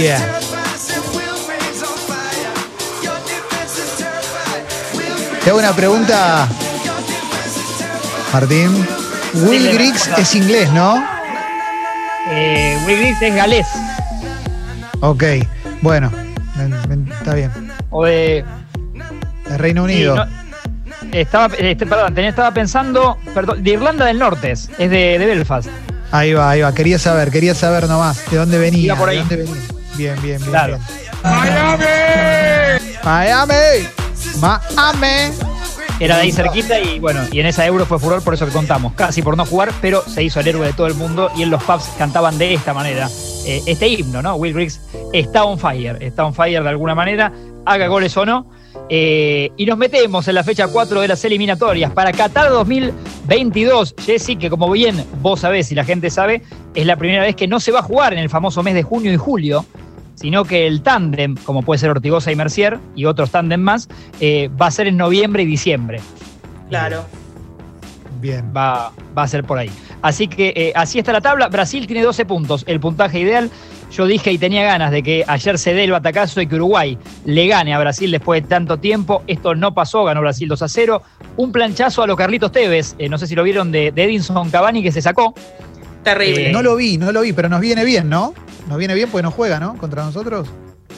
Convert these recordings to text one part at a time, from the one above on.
Yeah. Te hago una pregunta, Martín. Will Dime, Griggs ¿cómo es inglés, ¿no? Eh, Will Griggs es galés. Ok, bueno, está bien. O de. De Reino sí, Unido. no, estaba, este, perdón, tenía- estaba pensando. Perdón, de Irlanda del Norte, es, de, de Belfast. Ahí va, ahí va. Quería saber, quería saber nomás de dónde venía. De dónde venía. Bien, bien, bien. Claro. bien. Miami. Miami. Era de ahí cerquita y bueno, y en esa euro fue furor, por eso que contamos. Casi por no jugar, pero se hizo el héroe de todo el mundo y en los pubs cantaban de esta manera. eh, este himno, ¿no? Will Griggs está on fire, está on fire de alguna manera, haga goles o no. Eh, y nos metemos en la fecha 4 de las eliminatorias para Qatar 2022. Jessy, que como bien vos sabés y la gente sabe, es la primera vez que no se va a jugar en el famoso mes de junio y julio, sino que el tándem, como puede ser Ortigosa y Mercier, y otros tándem más, eh, va a ser en noviembre y diciembre. Claro. Bien. Va, va a ser por ahí. Así que eh, así está la tabla. Brasil tiene 12 puntos, el puntaje ideal. Yo dije y tenía ganas de que ayer se dé el batacazo y que Uruguay le gane a Brasil después de tanto tiempo. Esto no pasó, ganó Brasil 2 a 0. Un planchazo a los Carlitos Tevez, eh, no sé si lo vieron, de, de Edinson Cavani que se sacó. Terrible. Eh, No lo vi, no lo vi, pero nos viene bien, ¿no? Nos viene bien porque no juega, ¿no? Contra nosotros.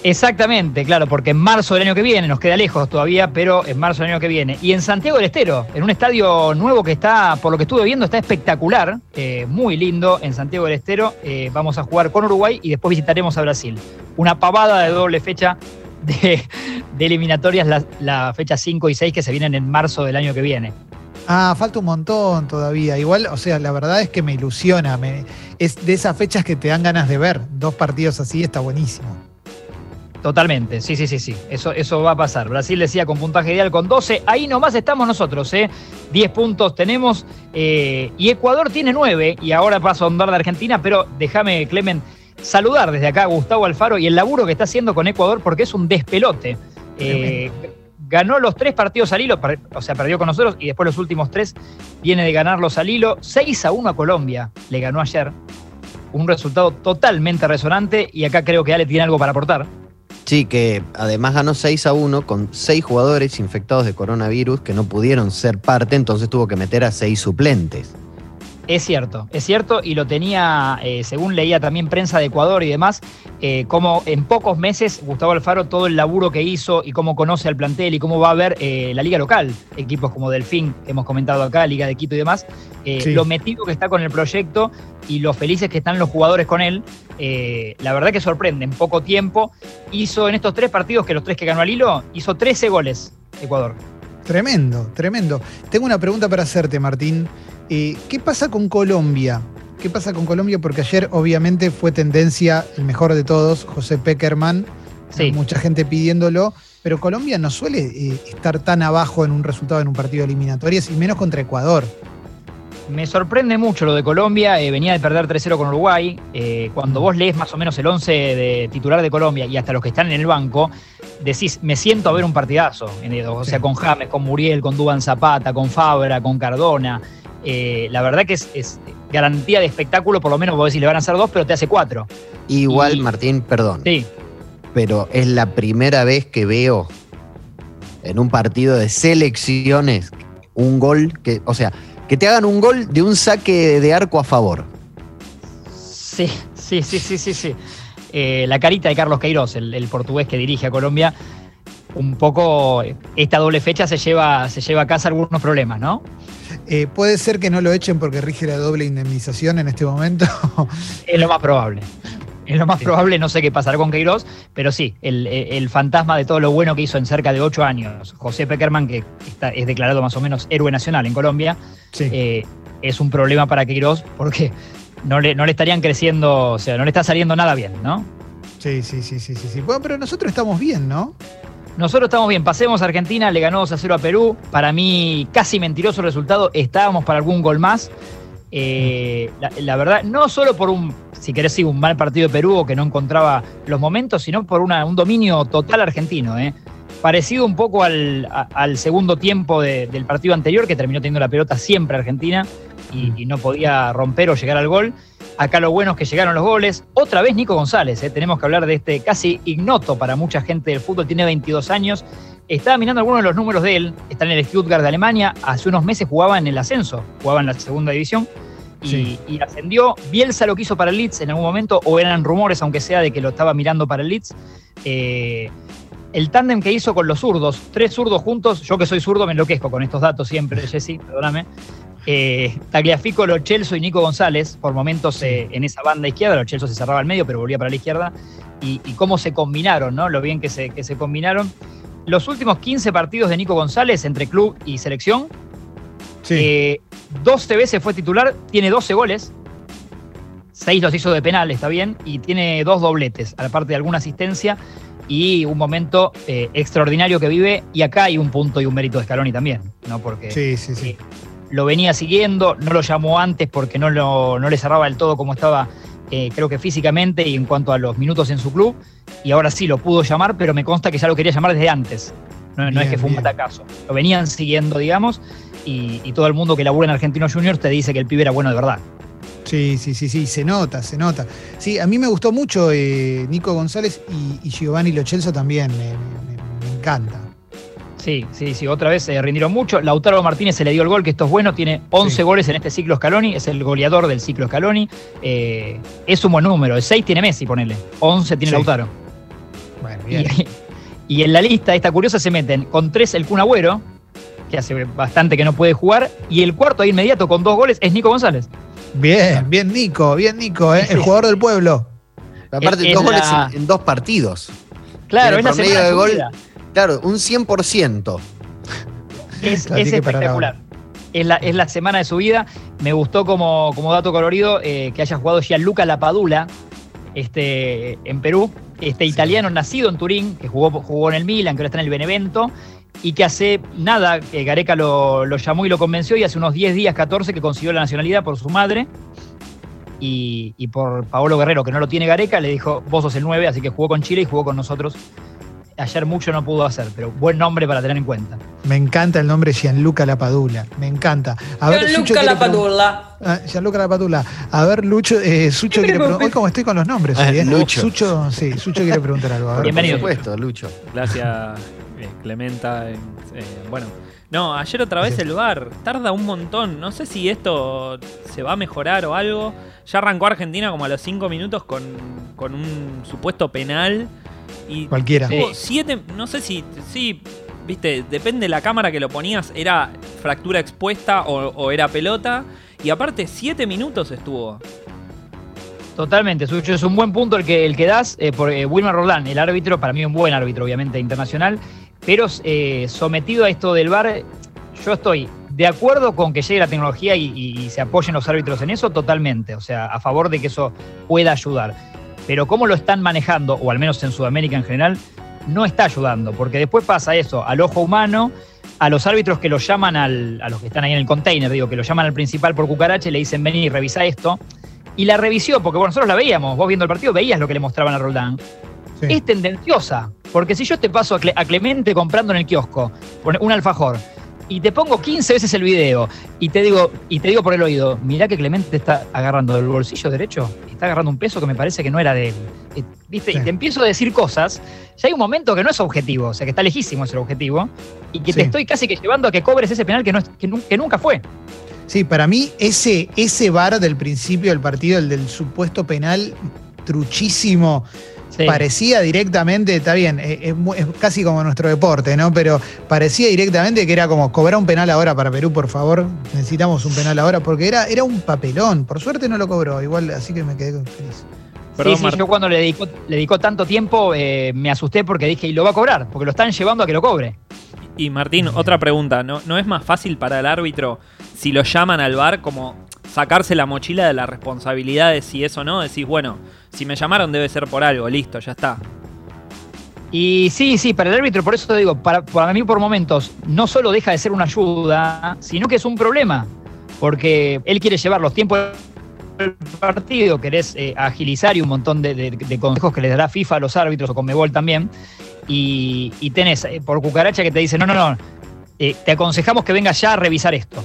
Exactamente, claro, porque en marzo del año que viene, nos queda lejos todavía, pero en marzo del año que viene. Y en Santiago del Estero, en un estadio nuevo que está, por lo que estuve viendo, está espectacular, eh, muy lindo en Santiago del Estero. Eh, vamos a jugar con Uruguay y después visitaremos a Brasil. Una pavada de doble fecha de, eliminatorias, la, la fecha 5 y 6 que se vienen en marzo del año que viene. Ah, falta un montón todavía. Igual, o sea, la verdad es que me ilusiona. me- es de esas fechas que te dan ganas de ver. Dos partidos así está buenísimo. Totalmente, sí, sí, sí, sí. Eso, eso va a pasar. Brasil decía con puntaje ideal con 12. Ahí nomás estamos nosotros, ¿eh? 10 puntos tenemos. eh, y Ecuador tiene 9. Y ahora paso a andar de Argentina. Pero déjame, Clemen, saludar desde acá a Gustavo Alfaro y el laburo que está haciendo con Ecuador porque es un despelote. Eh, ganó los tres partidos al hilo, o sea, perdió con nosotros y después los últimos tres viene de ganarlos al hilo. 6 a 1 a Colombia, le ganó ayer. Un resultado totalmente resonante y acá creo que Ale tiene algo para aportar. Sí, que además ganó 6 a 1 con 6 jugadores infectados de coronavirus que no pudieron ser parte, entonces tuvo que meter a 6 suplentes. Es cierto, es cierto, y lo tenía, eh, según leía también prensa de Ecuador y demás, eh, como en pocos meses Gustavo Alfaro todo el laburo que hizo y cómo conoce al plantel y cómo va a ver eh, la liga local, equipos como Delfín, que hemos comentado acá, Liga de Quito y demás, Sí. lo metido que está con el proyecto y lo felices que están los jugadores con él, la verdad que sorprende, en poco tiempo hizo en estos tres partidos, que los tres que ganó al hilo, hizo 13 goles Ecuador. Tremendo, tremendo. Tengo una pregunta para hacerte, Martín. Eh, ¿Qué pasa con Colombia? ¿Qué pasa con Colombia? Porque ayer obviamente fue tendencia el mejor de todos, José Peckerman. Sí. Mucha gente pidiéndolo. Pero Colombia no suele eh, estar tan abajo en un resultado en un partido de eliminatorias y menos contra Ecuador. Me sorprende mucho lo de Colombia, eh, venía de perder 3-0 con Uruguay. eh, cuando vos lees más o menos el 11 de titular de Colombia y hasta los que están en el banco, decís, me siento a ver un partidazo. en el- o sea, con James, con Muriel, con Duban Zapata, con Fabra, con Cardona. Eh, la verdad que es, es garantía de espectáculo, por lo menos vos decís, le van a hacer dos, pero te hace cuatro. Igual, Y- Martín, perdón, Sí, pero es la primera vez que veo en un partido de selecciones un gol que, o sea, que te hagan un gol de un saque de arco a favor. Sí, sí, sí, sí, sí, sí. Eh, la carita de Carlos Queiroz, el, el portugués que dirige a Colombia, un poco eh, esta doble fecha se lleva, se lleva a casa algunos problemas, ¿no? Eh, puede ser que no lo echen porque rige la doble indemnización en este momento. Es lo más probable. Es lo más Sí. probable, no sé qué pasará con Queiroz, pero sí, el, el fantasma de todo lo bueno que hizo en cerca de ocho años, José Peckerman, que está- es declarado más o menos héroe nacional en Colombia, sí. eh, es un problema para Queiroz porque no le, no le estarían creciendo, o sea, no le está saliendo nada bien, ¿no? sí, sí, sí, sí, sí, sí. Bueno, pero nosotros estamos bien, ¿no? Nosotros estamos bien, pasemos a Argentina, le ganó 2 a 0 a Perú. Para mí, casi mentiroso el resultado. Estábamos para algún gol más. Eh, la, la verdad, no solo por un, si querés, sí, un mal partido de Perú o que no encontraba los momentos, sino por una- un dominio total argentino. ¿eh? Parecido un poco al, a- al segundo tiempo de- del partido anterior, que terminó teniendo la pelota siempre Argentina y, y no podía romper o llegar al gol. Acá lo bueno es que llegaron los goles. Otra vez Nico González, eh, tenemos que hablar de este casi ignoto para mucha gente del fútbol, tiene 22 años. Estaba mirando algunos de los números de él, está en el Stuttgart de Alemania, hace unos meses jugaba en el ascenso, jugaba en la segunda división y, Sí. y ascendió. Bielsa lo quiso para el Leeds en algún momento, o eran rumores, aunque sea de que lo estaba mirando para el Leeds. Eh, el tándem que hizo con los zurdos, tres zurdos juntos, yo que soy zurdo me enloquezco con estos datos siempre, Jessy, perdóname. Eh, Tagliafico, Lo Celso y Nico González, por momentos eh, en esa banda izquierda, Lo Celso se cerraba al medio, pero volvía para la izquierda, y, y cómo se combinaron, ¿no? Lo bien que se, que se combinaron. Los últimos 15 partidos de Nico González entre club y selección, Sí. eh, 12 veces fue titular, tiene 12 goles. 6 los hizo de penal, está bien, y tiene dos dobletes, aparte de alguna asistencia y un momento eh, extraordinario que vive. Y acá hay un punto y un mérito de Scaloni también, ¿no? Porque sí, sí, sí. eh, lo venía siguiendo, no lo llamó antes porque no, lo- no le cerraba del todo como estaba, eh, creo que físicamente y en cuanto a los minutos en su club. Y ahora sí lo pudo llamar, pero me consta que ya lo quería llamar desde antes. No, no es que fue un batacazo. Lo venían siguiendo, digamos, y, y todo el mundo que labura en Argentinos Juniors te dice que el pibe era bueno de verdad. Sí, sí, sí, sí, se nota, se nota. Sí, a mí me gustó mucho eh, Nico González y, y Giovanni Lo Celso también, me encanta. Sí, sí, sí, otra vez se rindieron mucho. Lautaro Martínez se le dio el gol, que esto es bueno, tiene 11 Sí. goles en este ciclo Scaloni, es el goleador del ciclo Scaloni. Eh, es un buen número, el 6 tiene Messi, ponele, 11 tiene Sí. Lautaro. Bueno, bien. Y, y en la lista, esta curiosa, se meten con 3 el Kun Agüero, que hace bastante que no puede jugar, y el cuarto ahí inmediato con dos goles es Nico González. Bien, bien Nico, bien Nico, eh, el jugador del pueblo. Aparte, Es- dos es goles en, en dos partidos. Claro, es Tiene la promedio semana de gol. vida. Claro, un 100%. Es, es espectacular. Es la, es la semana de su vida. Me gustó como, como dato colorido eh, que haya jugado Gianluca Lapadula este, en Perú, este Sí. italiano nacido en Turín, que jugó, jugó en el Milan, que ahora está en el Benevento, y que hace nada, que Gareca lo, lo llamó y lo convenció, y hace unos 10 días, 14, que consiguió la nacionalidad por su madre. Y, y por Paolo Guerrero, que no lo tiene Gareca, le dijo, vos sos el 9, así que jugó con Chile y jugó con nosotros. Ayer mucho no pudo hacer, pero buen nombre para tener en cuenta. Me encanta el nombre Gianluca Lapadula, me encanta. A ver, Sucho Gianluca Lapadula. Ah, Gianluca Lapadula. A ver, Lucho, eh, Sucho quiere preguntar. Hoy como estoy con los nombres, Ah, hoy, ¿eh? Lucho. Sucho, sí, Sucho quiere preguntar algo. A ver. Bienvenido. Por supuesto, Lucho. Gracias, eh, Clementa. eh, eh, bueno, no, ayer otra vez el VAR tarda un montón. No sé si esto se va a mejorar o algo. Ya arrancó Argentina como a los 5 minutos con, con un supuesto penal. Y Cualquiera. Tuvo siete, no sé si, sí, viste, depende de la cámara que lo ponías, era fractura expuesta o, o era pelota. Y aparte, 7 minutos estuvo. Totalmente, Sucho, es un buen punto el que, el que das eh, por eh, Wilmer Roldán, el árbitro, para mí un buen árbitro, obviamente, internacional, pero eh, sometido a esto del VAR, yo estoy de acuerdo con que llegue la tecnología y, y- y se apoyen los árbitros en eso, totalmente, o sea, a favor de que eso pueda ayudar. Pero cómo lo están manejando, o al menos en Sudamérica en general, no está ayudando, porque después pasa eso al ojo humano, a los árbitros que lo llaman al, a los que están ahí en el container, digo, que lo llaman al principal por cucaracha y le dicen, vení, revisa esto. Y la revisó, porque bueno, nosotros la veíamos, vos viendo el partido veías lo que le mostraban a Roldán. Sí. Es tendenciosa, porque si yo te paso a, Cle- a Clemente comprando en el kiosco un alfajor y te pongo 15 veces el video y te digo y te digo por el oído, mirá que Clemente está agarrando del bolsillo derecho, está agarrando un peso que me parece que no era de él. Eh, ¿Viste? Sí. Y te empiezo a decir cosas, ya hay un momento que no es objetivo, o sea que está lejísimo ese objetivo, y que Sí. te estoy casi que llevando a que cobres ese penal que, no es- que nunca fue. Sí, para mí ese, ese bar del principio del partido, el del supuesto penal truchísimo, Sí. parecía directamente, está bien, eh, es, casi como nuestro deporte, ¿no? Pero parecía directamente que era como cobrar un penal ahora para Perú, por favor. Necesitamos un penal ahora, porque era, era un papelón. Por suerte no lo cobró, igual, así que me quedé feliz. Perdón, sí, sí, yo cuando le dedicó, le dedicó tanto tiempo eh, me asusté porque dije, y lo va a cobrar, porque lo están llevando a que lo cobre. Y Martín, otra pregunta. ¿No, ¿No es más fácil para el árbitro si lo llaman al bar como sacarse la mochila de la responsabilidad de si es o no? Decís, bueno, si me llamaron debe ser por algo, listo, ya está. Y sí, sí, para el árbitro, por eso te digo, para, para mí por momentos no solo deja de ser una ayuda, sino que es un problema, porque él quiere llevar los tiempos del partido, querés eh, agilizar y un montón de, consejos que les dará FIFA a los árbitros o Conmebol también, y, y tenés eh, por cucaracha que te dice, no, no, no, eh, te aconsejamos que vengas ya a revisar esto.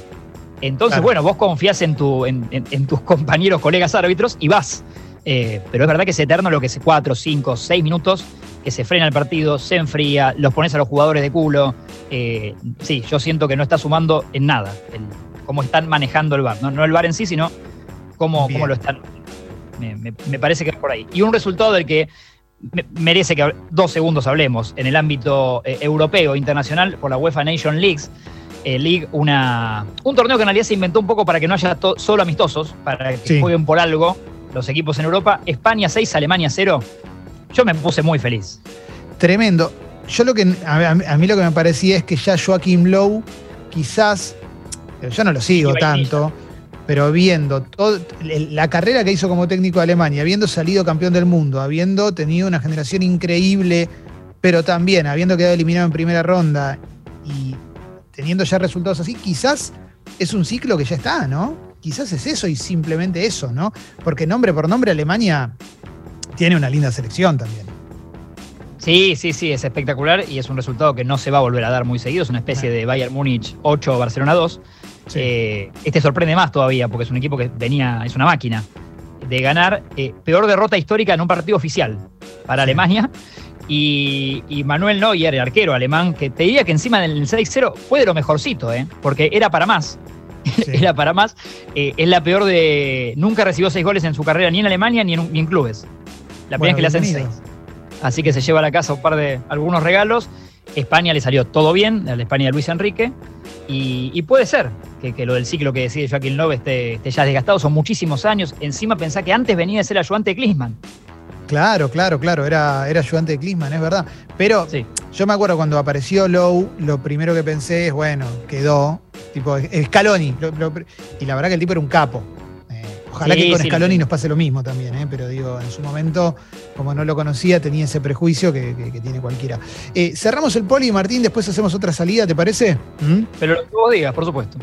Entonces, Claro. bueno, vos confías en, tu, en, en- en tus compañeros, colegas árbitros y vas. Eh, pero es verdad que es eterno lo que es 4, 5, 6 minutos, que se frena el partido, se enfría, los pones a los jugadores de culo. Eh, sí, yo siento que no está sumando en nada el, cómo están manejando el VAR. No, no el VAR en sí, sino cómo, lo están. Me, me- me parece que es por ahí. Y un resultado del que me- merece que dos segundos hablemos en el ámbito eh, europeo, internacional, por la UEFA Nation Leagues. Eh, League, una, un torneo que en realidad se inventó un poco para que no haya to- solo amistosos, para que Sí. jueguen por algo los equipos en Europa. España 6, Alemania 0. Yo me puse muy feliz. Tremendo. Yo lo que a, mí lo que me parecía es que ya Joaquim Lowe, quizás, eh, yo no lo sigo tanto, pero viendo todo, la carrera que hizo como técnico de Alemania, habiendo salido campeón del mundo, habiendo tenido una generación increíble, pero también habiendo quedado eliminado en primera ronda y teniendo ya resultados así, quizás es un ciclo que ya está, ¿no? Quizás es eso y simplemente eso, ¿no? Porque nombre por nombre Alemania tiene una linda selección también. Sí, sí, sí, es espectacular y es un resultado que no se va a volver a dar muy seguido. Es una especie de Bayern Múnich 8, Barcelona 2. Sí. Eh, este sorprende más todavía porque es un equipo que venía, es una máquina de ganar. eh, peor derrota histórica en un partido oficial para Sí. Alemania. Y, y Manuel Neuer, el arquero alemán, que te diría que encima del 6-0 fue de lo mejorcito, ¿eh? porque era para más. Sí. era para más. Eh, es la peor de. Nunca recibió seis goles en su carrera, ni en Alemania ni en, ni en clubes. La primera vez que le hacen seis. Así que se lleva a la casa un par de algunos regalos. España le salió todo bien, la España de Luis Enrique. Y, y puede ser que, que lo del ciclo que decide Joaquín Love esté, esté ya desgastado. Son muchísimos años. Encima pensá que antes venía de ser ayudante de Klinsmann. Claro, claro, claro, era, era ayudante de Klinsmann, es verdad. Pero Sí. yo me acuerdo cuando apareció Lowe, lo primero que pensé es, bueno, quedó, tipo, Scaloni. lo- lo- y la verdad que el tipo era un capo. Eh, ojalá Sí, que con sí, Scaloni lo- nos pase lo mismo también, eh, pero digo, en su momento, como no lo conocía, tenía ese prejuicio que, que- que tiene cualquiera. Eh, cerramos el poli, Martín, después hacemos otra salida, ¿te parece? ¿Mm? Pero lo que vos digas, por supuesto.